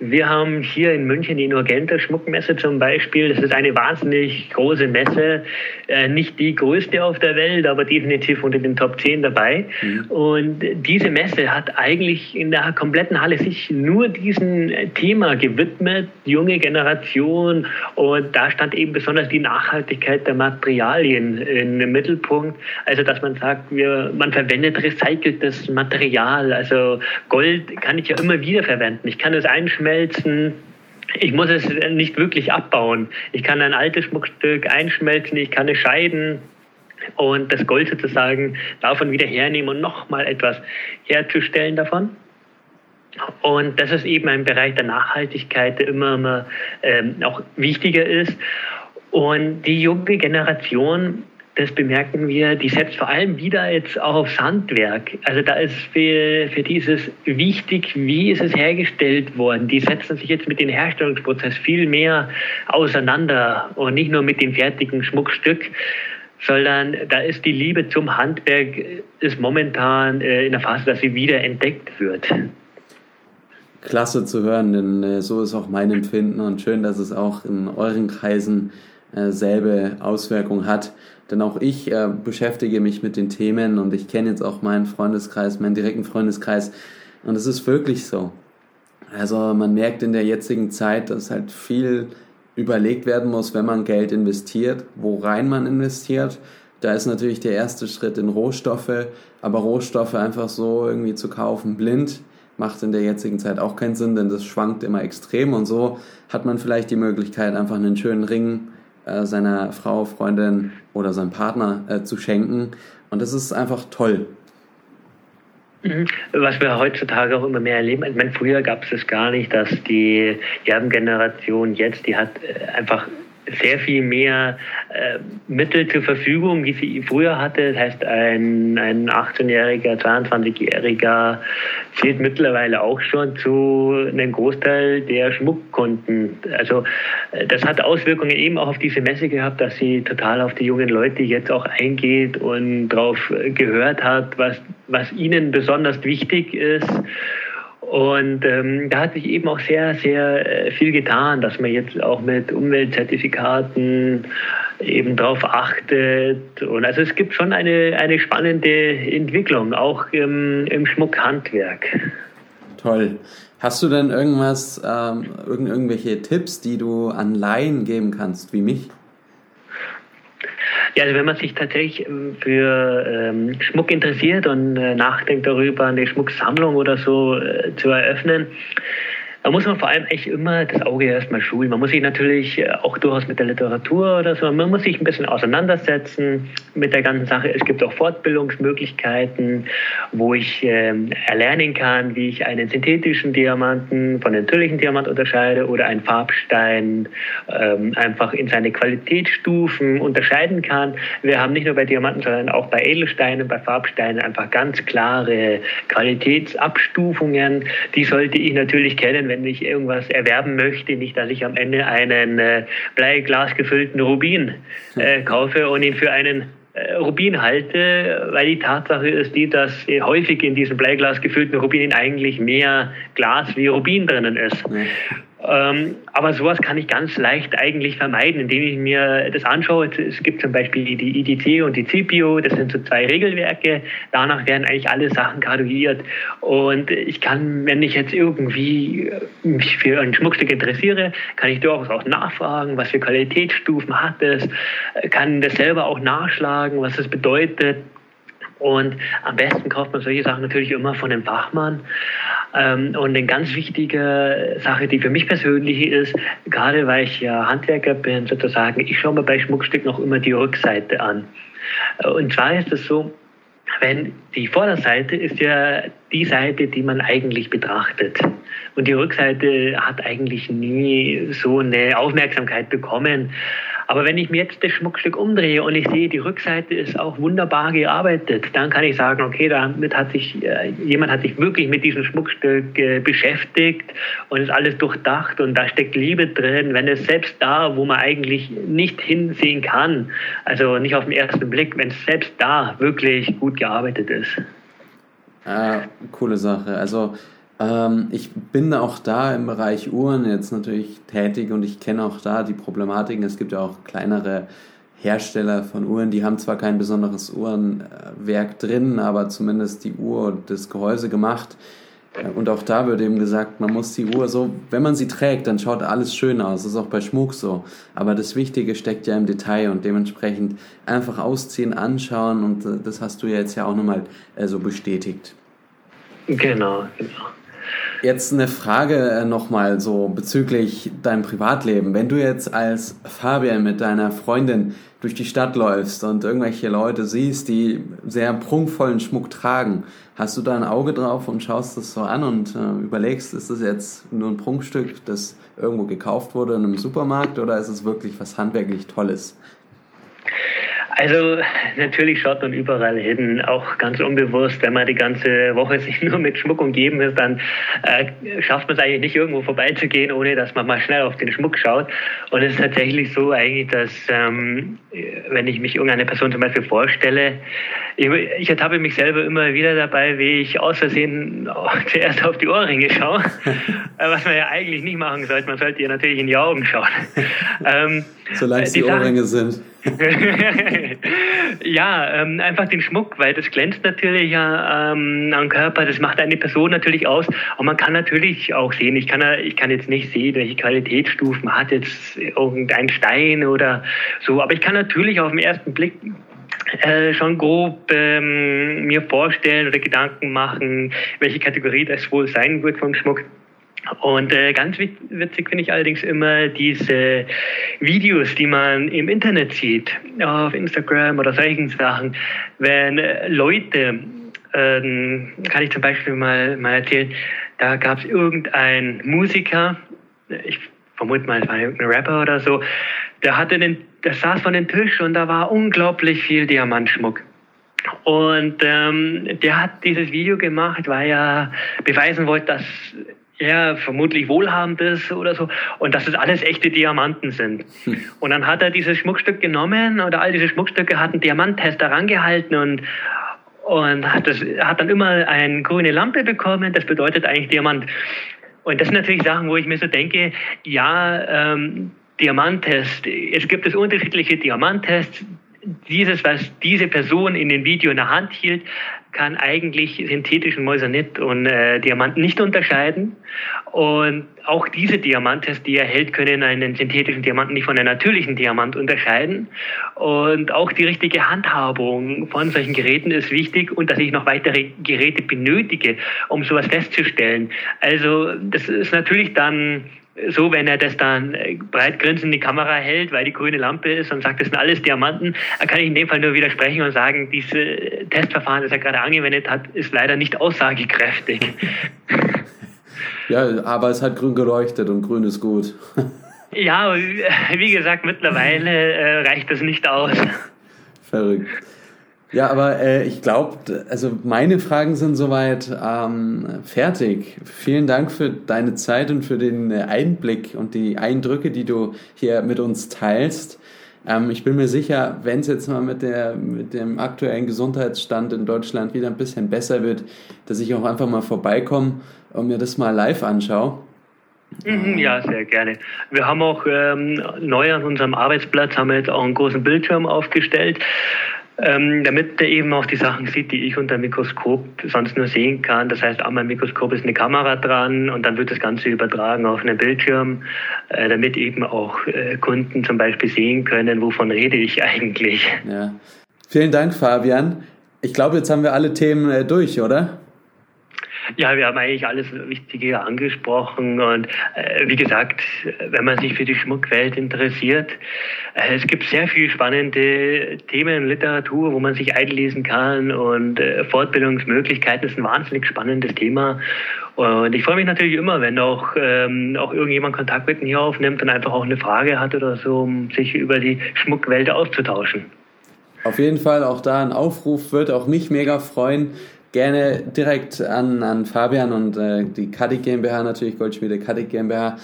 Wir haben hier in München die Nurgenta Schmuckmesse zum Beispiel. Das ist eine wahnsinnig große Messe. Äh, nicht die größte auf der Welt, aber definitiv unter den Top 10 dabei. Mhm. Und diese Messe hat eigentlich in der kompletten Halle sich nur diesem Thema gewidmet, junge Generation. Und da stand eben besonders die Nachhaltigkeit der Materialien im Mittelpunkt. Also, dass man sagt, wir, man verwendet recyceltes Material. Also Gold kann ich ja immer wieder verwenden. Ich kann es einschmelzen einschmelzen. Ich muss es nicht wirklich abbauen. Ich kann ein altes Schmuckstück einschmelzen, ich kann es scheiden und das Gold sozusagen davon wieder hernehmen und nochmal etwas herzustellen davon. Und das ist eben ein Bereich der Nachhaltigkeit, der immer, immer ähm, auch wichtiger ist. Und die junge Generation das bemerken wir, die setzt vor allem wieder jetzt auch aufs Handwerk. Also da ist für, für dieses wichtig, wie ist es hergestellt worden. Die setzen sich jetzt mit dem Herstellungsprozess viel mehr auseinander und nicht nur mit dem fertigen Schmuckstück, sondern da ist die Liebe zum Handwerk ist momentan äh, in der Phase, dass sie wieder entdeckt wird. Klasse zu hören, denn äh, so ist auch mein Empfinden und schön, dass es auch in euren Kreisen äh, selbe Auswirkung hat. Denn auch ich äh, beschäftige mich mit den Themen und ich kenne jetzt auch meinen Freundeskreis, meinen direkten Freundeskreis. Und es ist wirklich so. Also man merkt in der jetzigen Zeit, dass halt viel überlegt werden muss, wenn man Geld investiert, worein man investiert. Da ist natürlich der erste Schritt in Rohstoffe, aber Rohstoffe einfach so irgendwie zu kaufen, blind, macht in der jetzigen Zeit auch keinen Sinn, denn das schwankt immer extrem und so hat man vielleicht die Möglichkeit, einfach einen schönen Ring äh, seiner Frau, Freundin oder seinem Partner äh, zu schenken. Und das ist einfach toll. Mhm. Was wir heutzutage auch immer mehr erleben, ich meine, früher gab es das gar nicht, dass die Erbengeneration jetzt, die hat äh, einfach sehr viel mehr äh, Mittel zur Verfügung, wie sie früher hatte. Das heißt, ein, ein 18-Jähriger, 22-Jähriger zählt mittlerweile auch schon zu einem Großteil der Schmuckkunden. Also äh, das hat Auswirkungen eben auch auf diese Messe gehabt, dass sie total auf die jungen Leute jetzt auch eingeht und darauf gehört hat, was, was ihnen besonders wichtig ist. Und ähm, da hat sich eben auch sehr, sehr äh, viel getan, dass man jetzt auch mit Umweltzertifikaten eben darauf achtet. Und also es gibt schon eine, eine spannende Entwicklung, auch im, im Schmuckhandwerk. Toll. Hast du denn irgendwas, ähm, irgendwelche Tipps, die du an Laien geben kannst, wie mich? Ja, also wenn man sich tatsächlich ähm, für ähm, Schmuck interessiert und äh, nachdenkt darüber, eine Schmucksammlung oder so äh, zu eröffnen, da muss man vor allem echt immer das Auge erstmal schulen. Man muss sich natürlich äh, auch durchaus mit der Literatur oder so, man muss sich ein bisschen auseinandersetzen mit der ganzen Sache. Es gibt auch Fortbildungsmöglichkeiten, wo ich äh, erlernen kann, wie ich einen synthetischen Diamanten von natürlichen Diamant unterscheide oder einen Farbstein ähm, einfach in seine Qualitätsstufen unterscheiden kann. Wir haben nicht nur bei Diamanten, sondern auch bei Edelsteinen, bei Farbsteinen einfach ganz klare Qualitätsabstufungen. Die sollte ich natürlich kennen, wenn wenn ich irgendwas erwerben möchte, nicht, dass ich am Ende einen äh, Bleiglas gefüllten Rubin äh, kaufe und ihn für einen äh, Rubin halte, weil die Tatsache ist die, dass häufig in diesen Bleiglas gefüllten Rubinen eigentlich mehr Glas wie Rubin drinnen ist. Ähm, aber sowas kann ich ganz leicht eigentlich vermeiden, indem ich mir das anschaue. Es gibt zum Beispiel die IDC und die CIPIO, das sind so zwei Regelwerke. Danach werden eigentlich alle Sachen graduiert. Und ich kann, wenn ich jetzt irgendwie mich für ein Schmuckstück interessiere, kann ich durchaus auch nachfragen, was für Qualitätsstufen hat es, kann das selber auch nachschlagen, was das bedeutet. Und am besten kauft man solche Sachen natürlich immer von einem Fachmann. Ähm, und eine ganz wichtige Sache, die für mich persönlich ist, gerade weil ich ja Handwerker bin, sozusagen, ich schaue mir bei Schmuckstück noch immer die Rückseite an. Äh, und zwar ist es so, wenn die Vorderseite ist ja die Seite, die man eigentlich betrachtet. Und die Rückseite hat eigentlich nie so eine Aufmerksamkeit bekommen. Aber wenn ich mir jetzt das Schmuckstück umdrehe und ich sehe, die Rückseite ist auch wunderbar gearbeitet, dann kann ich sagen, okay, damit hat sich äh, jemand hat sich wirklich mit diesem Schmuckstück äh, beschäftigt und ist alles durchdacht und da steckt Liebe drin. Wenn es selbst da, wo man eigentlich nicht hinsehen kann, also nicht auf den ersten Blick, wenn es selbst da wirklich gut gearbeitet ist. Ah, coole Sache. Also ähm, ich bin auch da im Bereich Uhren jetzt natürlich tätig und ich kenne auch da die Problematiken. Es gibt ja auch kleinere Hersteller von Uhren, die haben zwar kein besonderes Uhrenwerk drin, aber zumindest die Uhr und das Gehäuse gemacht. Und auch da wird eben gesagt, man muss die Uhr so, wenn man sie trägt, dann schaut alles schön aus. Das ist auch bei Schmuck so. Aber das Wichtige steckt ja im Detail und dementsprechend einfach ausziehen, anschauen und äh, das hast du ja jetzt ja auch nochmal äh, so bestätigt. Genau, genau. Jetzt eine Frage äh, nochmal so bezüglich deinem Privatleben. Wenn du jetzt als Fabian mit deiner Freundin durch die Stadt läufst und irgendwelche Leute siehst, die sehr prunkvollen Schmuck tragen, hast du da ein Auge drauf und schaust das so an und äh, überlegst, ist das jetzt nur ein Prunkstück, das irgendwo gekauft wurde in einem Supermarkt oder ist es wirklich was handwerklich Tolles? Also natürlich schaut man überall hin, auch ganz unbewusst. Wenn man die ganze Woche sich nur mit Schmuck umgeben ist, dann äh, schafft man es eigentlich nicht irgendwo vorbeizugehen, ohne dass man mal schnell auf den Schmuck schaut. Und es ist tatsächlich so eigentlich, dass ähm, wenn ich mich irgendeine Person zum Beispiel vorstelle, ich, ich ertappe mich selber immer wieder dabei, wie ich aus Versehen zuerst auf die Ohrringe schaue, was man ja eigentlich nicht machen sollte. Man sollte ihr natürlich in die Augen schauen. Ähm, Solange es die, die Ohrringe sind. ja, ähm, einfach den Schmuck, weil das glänzt natürlich ähm, am Körper, das macht eine Person natürlich aus. Und man kann natürlich auch sehen, ich kann, ich kann jetzt nicht sehen, welche Qualitätsstufen hat jetzt irgendein Stein oder so, aber ich kann natürlich auf den ersten Blick äh, schon grob ähm, mir vorstellen oder Gedanken machen, welche Kategorie das wohl sein wird vom Schmuck. Und äh, ganz witzig finde ich allerdings immer diese Videos, die man im Internet sieht, auf Instagram oder solchen Sachen, wenn äh, Leute, äh, kann ich zum Beispiel mal, mal erzählen, da gab es irgendeinen Musiker, ich vermute mal, es war irgendein Rapper oder so, der hatte den, der saß von dem Tisch und da war unglaublich viel Diamantschmuck. Und ähm, der hat dieses Video gemacht, weil er beweisen wollte, dass er vermutlich wohlhabend ist oder so und dass das alles echte Diamanten sind. Hm. Und dann hat er dieses Schmuckstück genommen oder all diese Schmuckstücke hat einen Diamanttest herangehalten und und hat, das, hat dann immer eine grüne Lampe bekommen, das bedeutet eigentlich Diamant. Und das sind natürlich Sachen, wo ich mir so denke, ja, ähm, Diamanttest, es gibt es unterschiedliche Diamanttests, dieses, was diese Person in dem Video in der Hand hielt, kann eigentlich synthetischen Moissanit und äh, Diamanten nicht unterscheiden. Und auch diese Diamantes, die er hält, können einen synthetischen Diamanten nicht von einem natürlichen Diamant unterscheiden. Und auch die richtige Handhabung von solchen Geräten ist wichtig und dass ich noch weitere Geräte benötige, um sowas festzustellen. Also das ist natürlich dann so, wenn er das dann äh, breit grinsend in die Kamera hält, weil die grüne Lampe ist und sagt, das sind alles Diamanten, kann ich in dem Fall nur widersprechen und sagen, dieses Testverfahren, das er gerade angewendet hat, ist leider nicht aussagekräftig. Ja, aber es hat grün geleuchtet und grün ist gut. Ja, wie gesagt, mittlerweile äh, reicht das nicht aus. Verrückt. Ja, aber äh, ich glaube, also meine Fragen sind soweit ähm, fertig. Vielen Dank für deine Zeit und für den äh, Einblick und die Eindrücke, die du hier mit uns teilst. Ähm, ich bin mir sicher, wenn es jetzt mal mit, der, mit dem aktuellen Gesundheitsstand in Deutschland wieder ein bisschen besser wird, dass ich auch einfach mal vorbeikomme und mir das mal live anschaue. Mhm, ja, sehr gerne. Wir haben auch ähm, neu an unserem Arbeitsplatz haben wir jetzt auch einen großen Bildschirm aufgestellt ähm, damit er eben auch die Sachen sieht, die ich unter Mikroskop sonst nur sehen kann. Das heißt, an meinem Mikroskop ist eine Kamera dran und dann wird das Ganze übertragen auf einen Bildschirm, äh, damit eben auch äh, Kunden zum Beispiel sehen können, wovon rede ich eigentlich. Ja. Vielen Dank, Fabian. Ich glaube, jetzt haben wir alle Themen äh, durch, oder? Ja, wir haben eigentlich alles Wichtige angesprochen und äh, wie gesagt, wenn man sich für die Schmuckwelt interessiert, äh, es gibt sehr viele spannende Themen Literatur, wo man sich einlesen kann und äh, Fortbildungsmöglichkeiten ist ein wahnsinnig spannendes Thema. Und ich freue mich natürlich immer, wenn auch, ähm, auch irgendjemand Kontakt mit mir aufnimmt und einfach auch eine Frage hat oder so, um sich über die Schmuckwelt auszutauschen. Auf jeden Fall auch da ein Aufruf wird auch mich mega freuen gerne direkt an, an Fabian und äh, die Kadik GmbH natürlich, Goldschmiede Kadik GmbH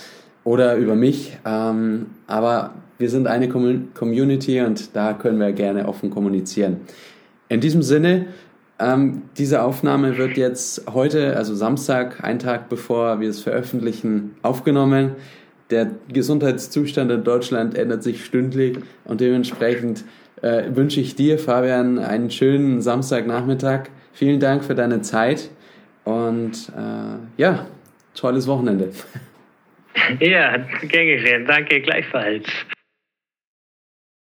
oder über mich. Ähm, aber wir sind eine Community und da können wir gerne offen kommunizieren. In diesem Sinne, ähm, diese Aufnahme wird jetzt heute, also Samstag, ein Tag bevor wir es veröffentlichen, aufgenommen. Der Gesundheitszustand in Deutschland ändert sich stündlich und dementsprechend äh, wünsche ich dir, Fabian, einen schönen Samstagnachmittag. Vielen Dank für deine Zeit und äh, ja, tolles Wochenende. Ja, gern geschehen. Danke gleichfalls.